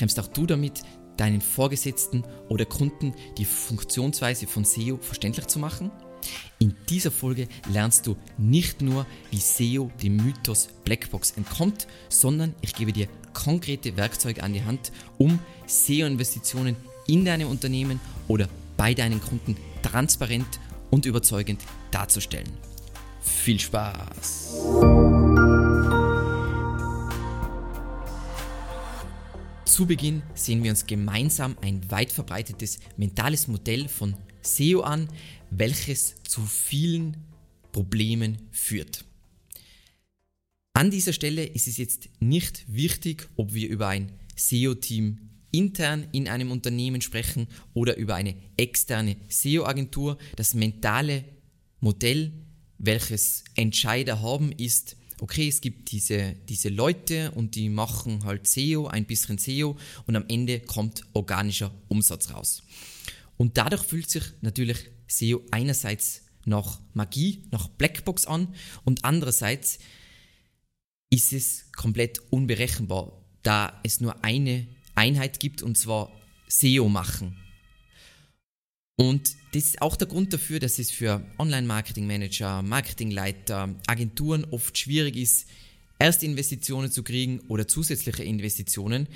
kämpfst auch du damit, deinen Vorgesetzten oder Kunden die Funktionsweise von SEO verständlich zu machen? In dieser Folge lernst du nicht nur, wie SEO dem Mythos Blackbox entkommt, sondern ich gebe dir konkrete Werkzeuge an die Hand, um SEO-Investitionen in deinem Unternehmen oder bei deinen Kunden transparent und überzeugend darzustellen. Viel Spaß! Zu Beginn sehen wir uns gemeinsam ein weit verbreitetes mentales Modell von SEO an, welches zu vielen Problemen führt. An dieser Stelle ist es jetzt nicht wichtig, ob wir über ein SEO-Team intern in einem Unternehmen sprechen oder über eine externe SEO-Agentur. Das mentale Modell, welches Entscheider haben, ist, okay, es gibt diese, diese Leute und die machen halt SEO, ein bisschen SEO und am Ende kommt organischer Umsatz raus. Und dadurch fühlt sich natürlich SEO einerseits nach Magie, nach Blackbox an und andererseits ist es komplett unberechenbar, da es nur eine Einheit gibt und zwar SEO machen. Und das ist auch der Grund dafür, dass es für Online-Marketing-Manager, Marketingleiter, Agenturen oft schwierig ist, erste Investitionen zu kriegen oder zusätzliche Investitionen,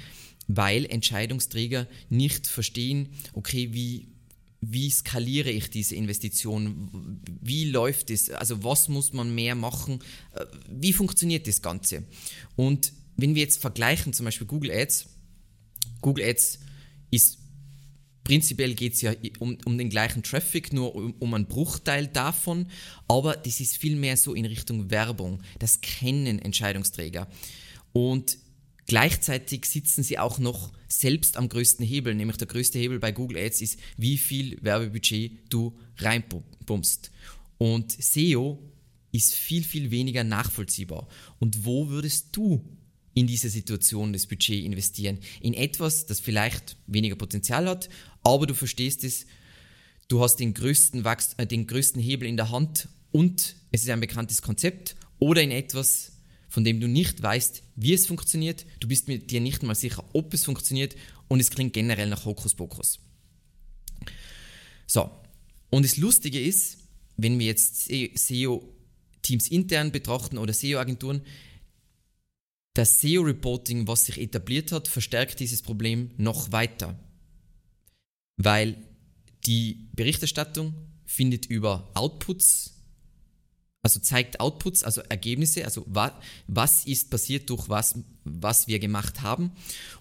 weil Entscheidungsträger nicht verstehen, okay, wie wie skaliere ich diese Investition? Wie läuft es? Also was muss man mehr machen? Wie funktioniert das Ganze? Und wenn wir jetzt vergleichen, zum Beispiel Google Ads, Google Ads ist prinzipiell geht es ja um, um den gleichen Traffic, nur um, um einen Bruchteil davon, aber das ist viel mehr so in Richtung Werbung. Das kennen Entscheidungsträger. Und Gleichzeitig sitzen sie auch noch selbst am größten Hebel, nämlich der größte Hebel bei Google Ads ist, wie viel Werbebudget du reinpumpst. Und SEO ist viel, viel weniger nachvollziehbar. Und wo würdest du in dieser Situation das Budget investieren? In etwas, das vielleicht weniger Potenzial hat, aber du verstehst es, du hast den größten, Wachst äh, den größten Hebel in der Hand und es ist ein bekanntes Konzept oder in etwas, von dem du nicht weißt, wie es funktioniert, du bist mir dir nicht mal sicher, ob es funktioniert und es klingt generell nach Hokuspokus. So, und das Lustige ist, wenn wir jetzt SEO-Teams intern betrachten oder SEO-Agenturen, das SEO-Reporting, was sich etabliert hat, verstärkt dieses Problem noch weiter. Weil die Berichterstattung findet über Outputs also zeigt Outputs, also Ergebnisse, also was, was ist passiert durch was, was wir gemacht haben.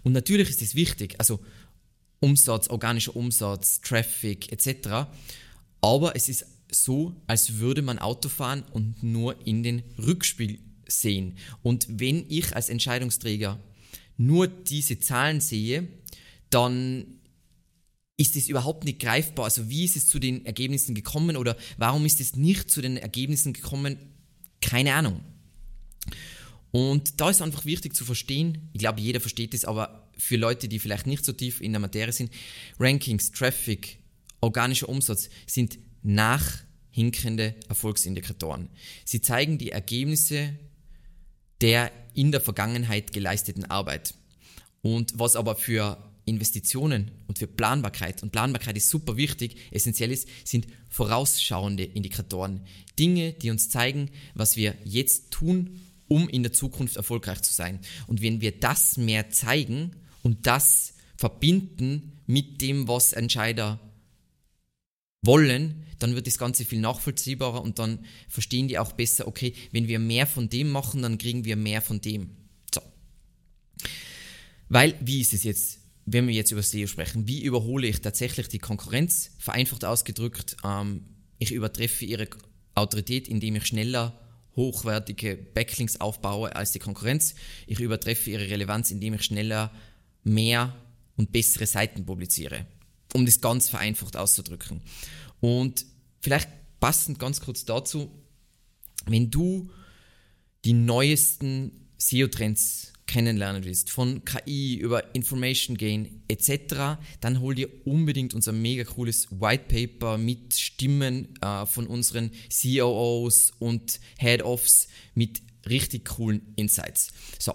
Und natürlich ist es wichtig, also Umsatz, organischer Umsatz, Traffic etc. Aber es ist so, als würde man Auto fahren und nur in den Rückspiel sehen. Und wenn ich als Entscheidungsträger nur diese Zahlen sehe, dann ist es überhaupt nicht greifbar. Also wie ist es zu den Ergebnissen gekommen oder warum ist es nicht zu den Ergebnissen gekommen? Keine Ahnung. Und da ist einfach wichtig zu verstehen, ich glaube, jeder versteht es, aber für Leute, die vielleicht nicht so tief in der Materie sind, Rankings, Traffic, organischer Umsatz sind nachhinkende Erfolgsindikatoren. Sie zeigen die Ergebnisse der in der Vergangenheit geleisteten Arbeit. Und was aber für Investitionen und für Planbarkeit, und Planbarkeit ist super wichtig, essentiell ist, sind vorausschauende Indikatoren. Dinge, die uns zeigen, was wir jetzt tun, um in der Zukunft erfolgreich zu sein. Und wenn wir das mehr zeigen und das verbinden mit dem, was Entscheider wollen, dann wird das Ganze viel nachvollziehbarer und dann verstehen die auch besser, okay, wenn wir mehr von dem machen, dann kriegen wir mehr von dem. So. Weil, wie ist es jetzt? wenn wir jetzt über SEO sprechen, wie überhole ich tatsächlich die Konkurrenz? Vereinfacht ausgedrückt, ähm, ich übertreffe ihre Autorität, indem ich schneller hochwertige Backlinks aufbaue als die Konkurrenz. Ich übertreffe ihre Relevanz, indem ich schneller mehr und bessere Seiten publiziere. Um das ganz vereinfacht auszudrücken. Und vielleicht passend ganz kurz dazu, wenn du die neuesten SEO-Trends kennenlernen willst, von KI über Information Gain etc., dann hol dir unbedingt unser mega cooles White Paper mit Stimmen äh, von unseren COOs und Head-Offs mit richtig coolen Insights. So.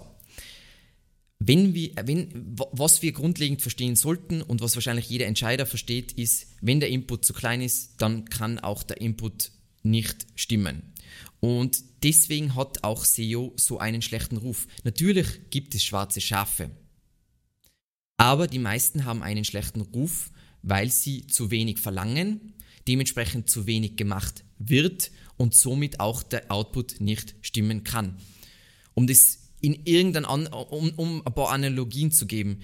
Wenn wir, wenn, was wir grundlegend verstehen sollten und was wahrscheinlich jeder Entscheider versteht, ist, wenn der Input zu klein ist, dann kann auch der Input nicht stimmen. Und deswegen hat auch SEO so einen schlechten Ruf. Natürlich gibt es schwarze Schafe. Aber die meisten haben einen schlechten Ruf, weil sie zu wenig verlangen, dementsprechend zu wenig gemacht wird und somit auch der Output nicht stimmen kann. Um das in irgendein An um, um ein paar Analogien zu geben.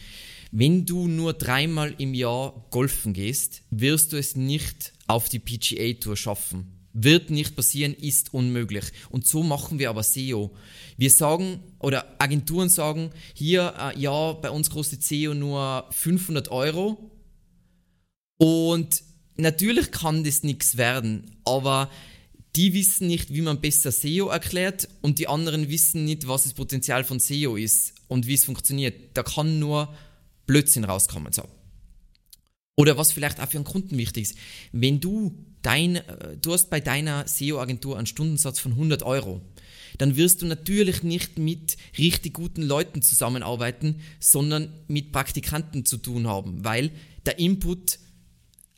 Wenn du nur dreimal im Jahr golfen gehst, wirst du es nicht auf die PGA Tour schaffen. Wird nicht passieren, ist unmöglich. Und so machen wir aber SEO. Wir sagen, oder Agenturen sagen, hier, äh, ja, bei uns kostet SEO nur 500 Euro. Und natürlich kann das nichts werden, aber die wissen nicht, wie man besser SEO erklärt und die anderen wissen nicht, was das Potenzial von SEO ist und wie es funktioniert. Da kann nur Blödsinn rauskommen. So. Oder was vielleicht auch für einen Kunden wichtig ist. Wenn du dein, äh, du hast bei deiner SEO-Agentur einen Stundensatz von 100 Euro, dann wirst du natürlich nicht mit richtig guten Leuten zusammenarbeiten, sondern mit Praktikanten zu tun haben, weil der Input,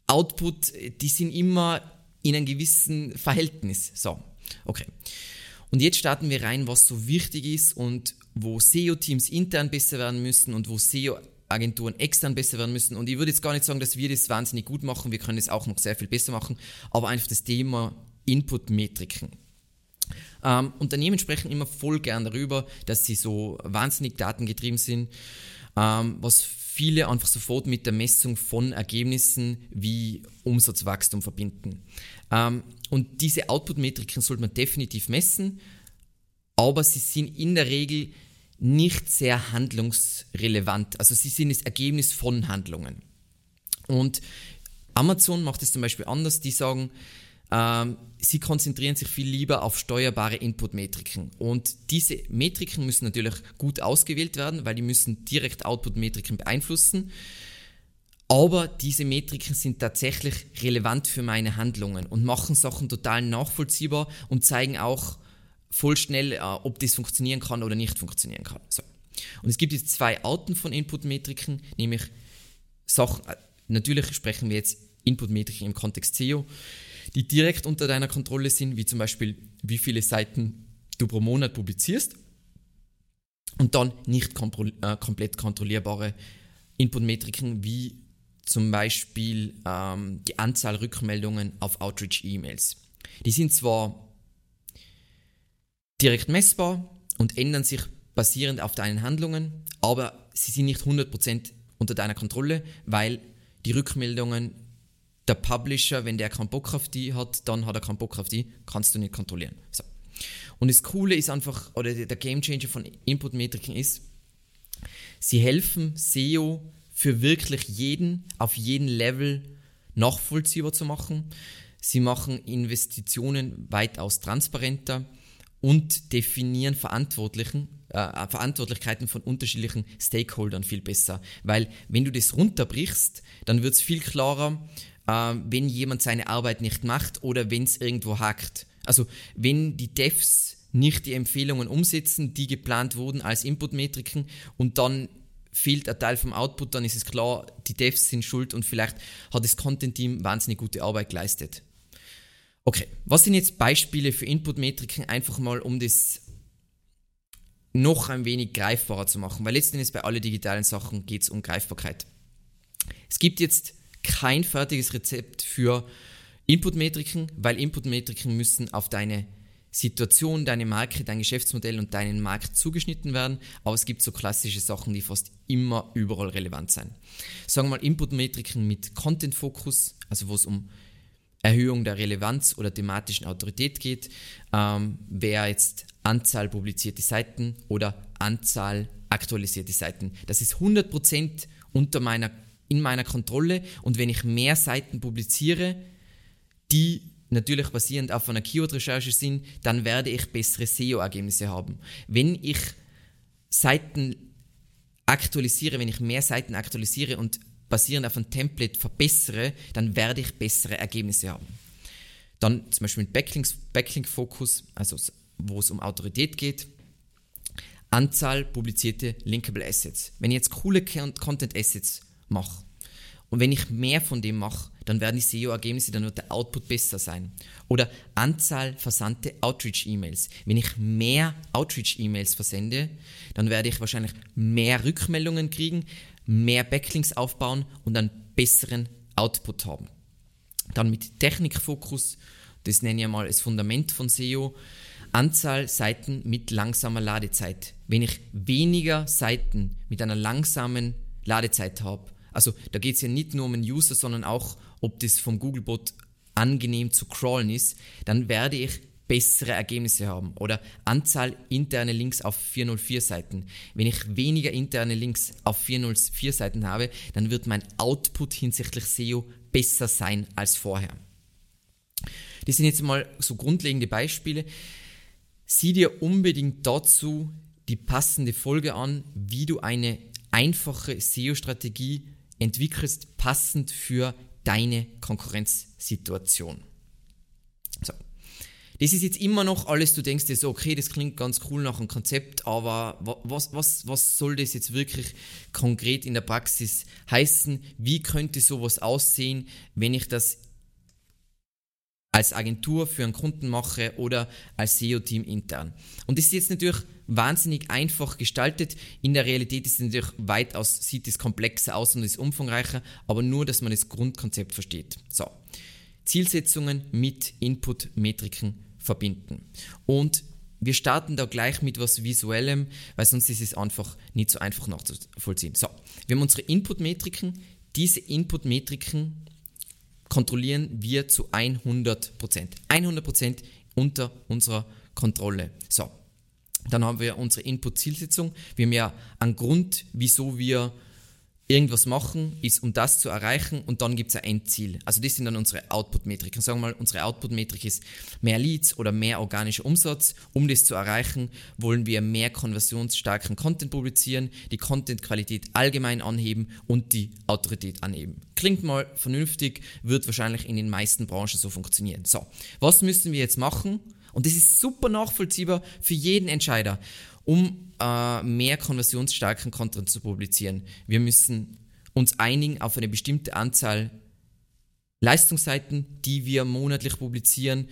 Output, die sind immer in einem gewissen Verhältnis. So, okay. Und jetzt starten wir rein, was so wichtig ist und wo SEO-Teams intern besser werden müssen und wo SEO-Agenturen extern besser werden müssen. Und ich würde jetzt gar nicht sagen, dass wir das wahnsinnig gut machen, wir können es auch noch sehr viel besser machen, aber einfach das Thema Input-Metriken. Ähm, Unternehmen sprechen immer voll gern darüber, dass sie so wahnsinnig datengetrieben sind, ähm, was viele einfach sofort mit der Messung von Ergebnissen wie Umsatzwachstum verbinden. Ähm, und diese Output-Metriken sollte man definitiv messen, aber sie sind in der Regel nicht sehr handlungsrelevant. Also sie sind das Ergebnis von Handlungen. Und Amazon macht es zum Beispiel anders. Die sagen, ähm, sie konzentrieren sich viel lieber auf steuerbare Input-Metriken. Und diese Metriken müssen natürlich gut ausgewählt werden, weil die müssen direkt Output-Metriken beeinflussen. Aber diese Metriken sind tatsächlich relevant für meine Handlungen und machen Sachen total nachvollziehbar und zeigen auch voll schnell, äh, ob das funktionieren kann oder nicht funktionieren kann. So. Und es gibt jetzt zwei Arten von Input-Metriken, nämlich Sachen, äh, natürlich sprechen wir jetzt Input-Metriken im Kontext SEO die direkt unter deiner Kontrolle sind, wie zum Beispiel, wie viele Seiten du pro Monat publizierst. Und dann nicht äh, komplett kontrollierbare Input-Metriken, wie zum Beispiel ähm, die Anzahl Rückmeldungen auf Outreach-E-Mails. Die sind zwar direkt messbar und ändern sich basierend auf deinen Handlungen, aber sie sind nicht 100% unter deiner Kontrolle, weil die Rückmeldungen der Publisher, wenn der keinen Bock auf die hat, dann hat er keinen Bock auf die, kannst du nicht kontrollieren. So. Und das Coole ist einfach, oder der Gamechanger von Input-Metriken ist, sie helfen SEO für wirklich jeden, auf jedem Level nachvollziehbar zu machen. Sie machen Investitionen weitaus transparenter und definieren Verantwortlichen, äh, Verantwortlichkeiten von unterschiedlichen Stakeholdern viel besser. Weil wenn du das runterbrichst, dann wird es viel klarer, äh, wenn jemand seine Arbeit nicht macht oder wenn es irgendwo hackt. Also wenn die Devs nicht die Empfehlungen umsetzen, die geplant wurden als Inputmetriken und dann fehlt ein Teil vom Output, dann ist es klar, die Devs sind schuld und vielleicht hat das Content-Team wahnsinnig gute Arbeit geleistet. Okay, was sind jetzt Beispiele für Inputmetriken, einfach mal um das noch ein wenig greifbarer zu machen, weil letztendlich bei allen digitalen Sachen geht es um Greifbarkeit. Es gibt jetzt kein fertiges Rezept für Inputmetriken, weil Inputmetriken müssen auf deine Situation, deine Marke, dein Geschäftsmodell und deinen Markt zugeschnitten werden, aber es gibt so klassische Sachen, die fast immer überall relevant sind. Sagen wir mal Inputmetriken mit Content-Fokus, also wo es um Erhöhung der Relevanz oder thematischen Autorität geht, ähm, wäre jetzt Anzahl publizierte Seiten oder Anzahl aktualisierte Seiten. Das ist 100% unter meiner in meiner Kontrolle und wenn ich mehr Seiten publiziere, die natürlich basierend auf einer Keyword-Recherche sind, dann werde ich bessere SEO-Ergebnisse haben. Wenn ich Seiten aktualisiere, wenn ich mehr Seiten aktualisiere und basierend auf einem Template verbessere, dann werde ich bessere Ergebnisse haben. Dann zum Beispiel mit Backlink-Fokus, also wo es um Autorität geht. Anzahl publizierte Linkable Assets. Wenn ich jetzt coole Content Assets mache und wenn ich mehr von dem mache, dann werden die SEO-Ergebnisse, dann wird der Output besser sein. Oder Anzahl versandte Outreach-E-Mails. Wenn ich mehr Outreach-E-Mails versende, dann werde ich wahrscheinlich mehr Rückmeldungen kriegen, mehr Backlinks aufbauen und einen besseren Output haben. Dann mit Technikfokus, das nenne ich mal das Fundament von SEO. Anzahl Seiten mit langsamer Ladezeit. Wenn ich weniger Seiten mit einer langsamen Ladezeit habe, also da geht es ja nicht nur um den User, sondern auch, ob das vom Googlebot angenehm zu crawlen ist, dann werde ich bessere Ergebnisse haben. Oder Anzahl interne Links auf 404 Seiten. Wenn ich weniger interne Links auf 404 Seiten habe, dann wird mein Output hinsichtlich SEO besser sein als vorher. Das sind jetzt mal so grundlegende Beispiele. Sieh dir unbedingt dazu die passende Folge an, wie du eine einfache SEO-Strategie entwickelst, passend für deine Konkurrenzsituation. So. Das ist jetzt immer noch alles, du denkst dir so, okay, das klingt ganz cool nach einem Konzept, aber was, was, was soll das jetzt wirklich konkret in der Praxis heißen? Wie könnte sowas aussehen, wenn ich das als Agentur für einen Kunden mache oder als SEO-Team intern. Und das ist jetzt natürlich wahnsinnig einfach gestaltet. In der Realität ist es natürlich weitaus, sieht es komplexer aus und ist umfangreicher, aber nur, dass man das Grundkonzept versteht. So. Zielsetzungen mit Input-Metriken verbinden. Und wir starten da gleich mit was Visuellem, weil sonst ist es einfach nicht so einfach nachzuvollziehen. So, wir haben unsere Input-Metriken. Diese Input-Metriken kontrollieren wir zu 100%. 100% unter unserer Kontrolle. So, dann haben wir unsere Input-Zielsetzung. Wir haben ja einen Grund, wieso wir irgendwas machen, ist um das zu erreichen und dann gibt es ein Endziel. Also das sind dann unsere Output-Metriken. Sagen wir mal, unsere Output-Metrik ist mehr Leads oder mehr organischer Umsatz. Um das zu erreichen, wollen wir mehr konversionsstarken Content publizieren, die Content-Qualität allgemein anheben und die Autorität anheben. Klingt mal vernünftig, wird wahrscheinlich in den meisten Branchen so funktionieren. So, was müssen wir jetzt machen? Und das ist super nachvollziehbar für jeden Entscheider um äh, mehr konversionsstarken Content zu publizieren. Wir müssen uns einigen auf eine bestimmte Anzahl Leistungsseiten, die wir monatlich publizieren,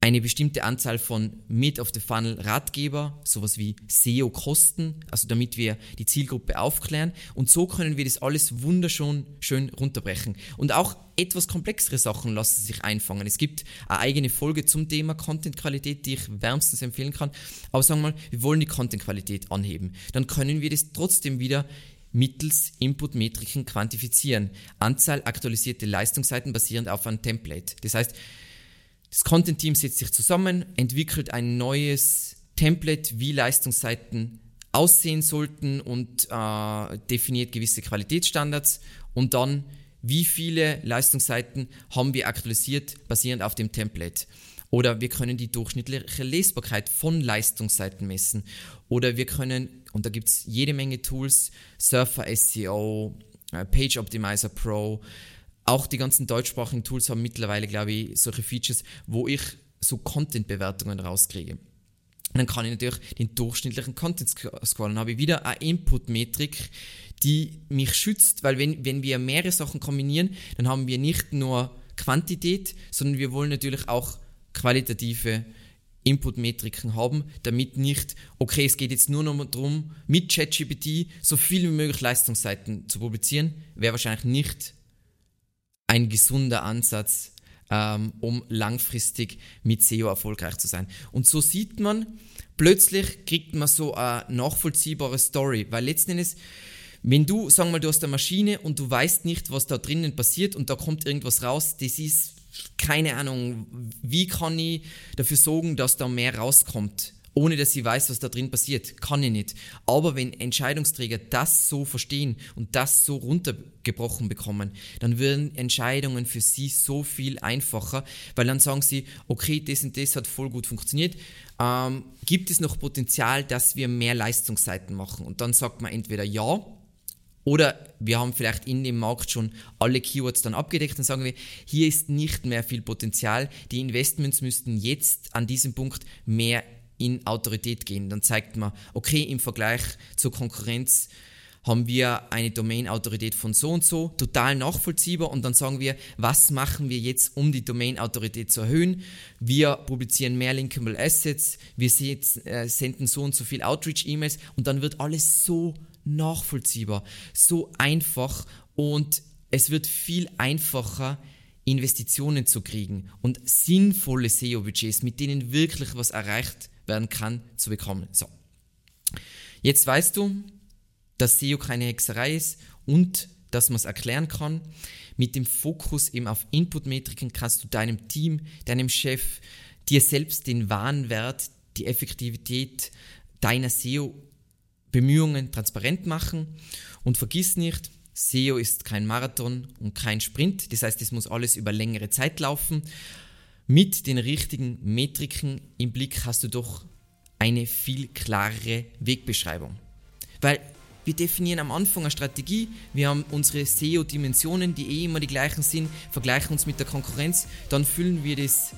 eine bestimmte Anzahl von Mid-of-the-Funnel-Ratgeber, sowas wie SEO-Kosten, also damit wir die Zielgruppe aufklären. Und so können wir das alles wunderschön schön runterbrechen. Und auch etwas komplexere Sachen lassen sich einfangen. Es gibt eine eigene Folge zum Thema Content-Qualität, die ich wärmstens empfehlen kann. Aber sagen wir mal, wir wollen die Content-Qualität anheben. Dann können wir das trotzdem wieder mittels Input-Metriken quantifizieren. Anzahl aktualisierte Leistungsseiten basierend auf einem Template. Das heißt, das Content-Team setzt sich zusammen, entwickelt ein neues Template, wie Leistungsseiten aussehen sollten und äh, definiert gewisse Qualitätsstandards und dann, wie viele Leistungsseiten haben wir aktualisiert basierend auf dem Template. Oder wir können die durchschnittliche Lesbarkeit von Leistungsseiten messen. Oder wir können, und da gibt es jede Menge Tools, Surfer SEO, äh, Page Optimizer Pro, auch die ganzen deutschsprachigen Tools haben mittlerweile, glaube ich, solche Features, wo ich so Content-Bewertungen rauskriege. Und dann kann ich natürlich den durchschnittlichen Content scrollen. Dann habe ich wieder eine Input-Metrik, die mich schützt, weil wenn, wenn wir mehrere Sachen kombinieren, dann haben wir nicht nur Quantität, sondern wir wollen natürlich auch qualitative Input-Metriken haben, damit nicht, okay, es geht jetzt nur noch darum, mit ChatGPT so viel wie möglich Leistungsseiten zu publizieren, wäre wahrscheinlich nicht ein gesunder Ansatz, ähm, um langfristig mit SEO erfolgreich zu sein. Und so sieht man, plötzlich kriegt man so eine nachvollziehbare Story, weil letzten Endes, wenn du, sagen wir mal, du hast eine Maschine und du weißt nicht, was da drinnen passiert und da kommt irgendwas raus, das ist keine Ahnung, wie kann ich dafür sorgen, dass da mehr rauskommt? Ohne dass sie weiß, was da drin passiert. Kann ich nicht. Aber wenn Entscheidungsträger das so verstehen und das so runtergebrochen bekommen, dann werden Entscheidungen für sie so viel einfacher, weil dann sagen sie, okay, das und das hat voll gut funktioniert. Ähm, gibt es noch Potenzial, dass wir mehr Leistungsseiten machen? Und dann sagt man entweder ja, oder wir haben vielleicht in dem Markt schon alle Keywords dann abgedeckt und sagen wir, hier ist nicht mehr viel Potenzial. Die Investments müssten jetzt an diesem Punkt mehr in Autorität gehen. Dann zeigt man, okay, im Vergleich zur Konkurrenz haben wir eine Domain-Autorität von so und so, total nachvollziehbar und dann sagen wir, was machen wir jetzt, um die Domain-Autorität zu erhöhen? Wir publizieren mehr Linkable Assets, wir äh, senden so und so viel Outreach-E-Mails und dann wird alles so nachvollziehbar, so einfach und es wird viel einfacher, Investitionen zu kriegen und sinnvolle SEO-Budgets, mit denen wirklich was erreicht werden kann, zu bekommen. So. Jetzt weißt du, dass SEO keine Hexerei ist und dass man es erklären kann. Mit dem Fokus eben auf Inputmetriken kannst du deinem Team, deinem Chef, dir selbst den wahren Wert, die Effektivität deiner SEO-Bemühungen transparent machen. Und vergiss nicht, SEO ist kein Marathon und kein Sprint. Das heißt, es muss alles über längere Zeit laufen. Mit den richtigen Metriken im Blick hast du doch eine viel klarere Wegbeschreibung. Weil wir definieren am Anfang eine Strategie, wir haben unsere SEO-Dimensionen, die eh immer die gleichen sind, vergleichen uns mit der Konkurrenz, dann füllen wir das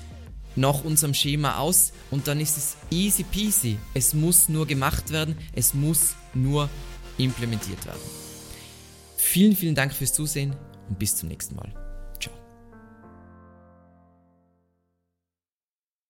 nach unserem Schema aus und dann ist es easy peasy. Es muss nur gemacht werden, es muss nur implementiert werden. Vielen, vielen Dank fürs Zusehen und bis zum nächsten Mal.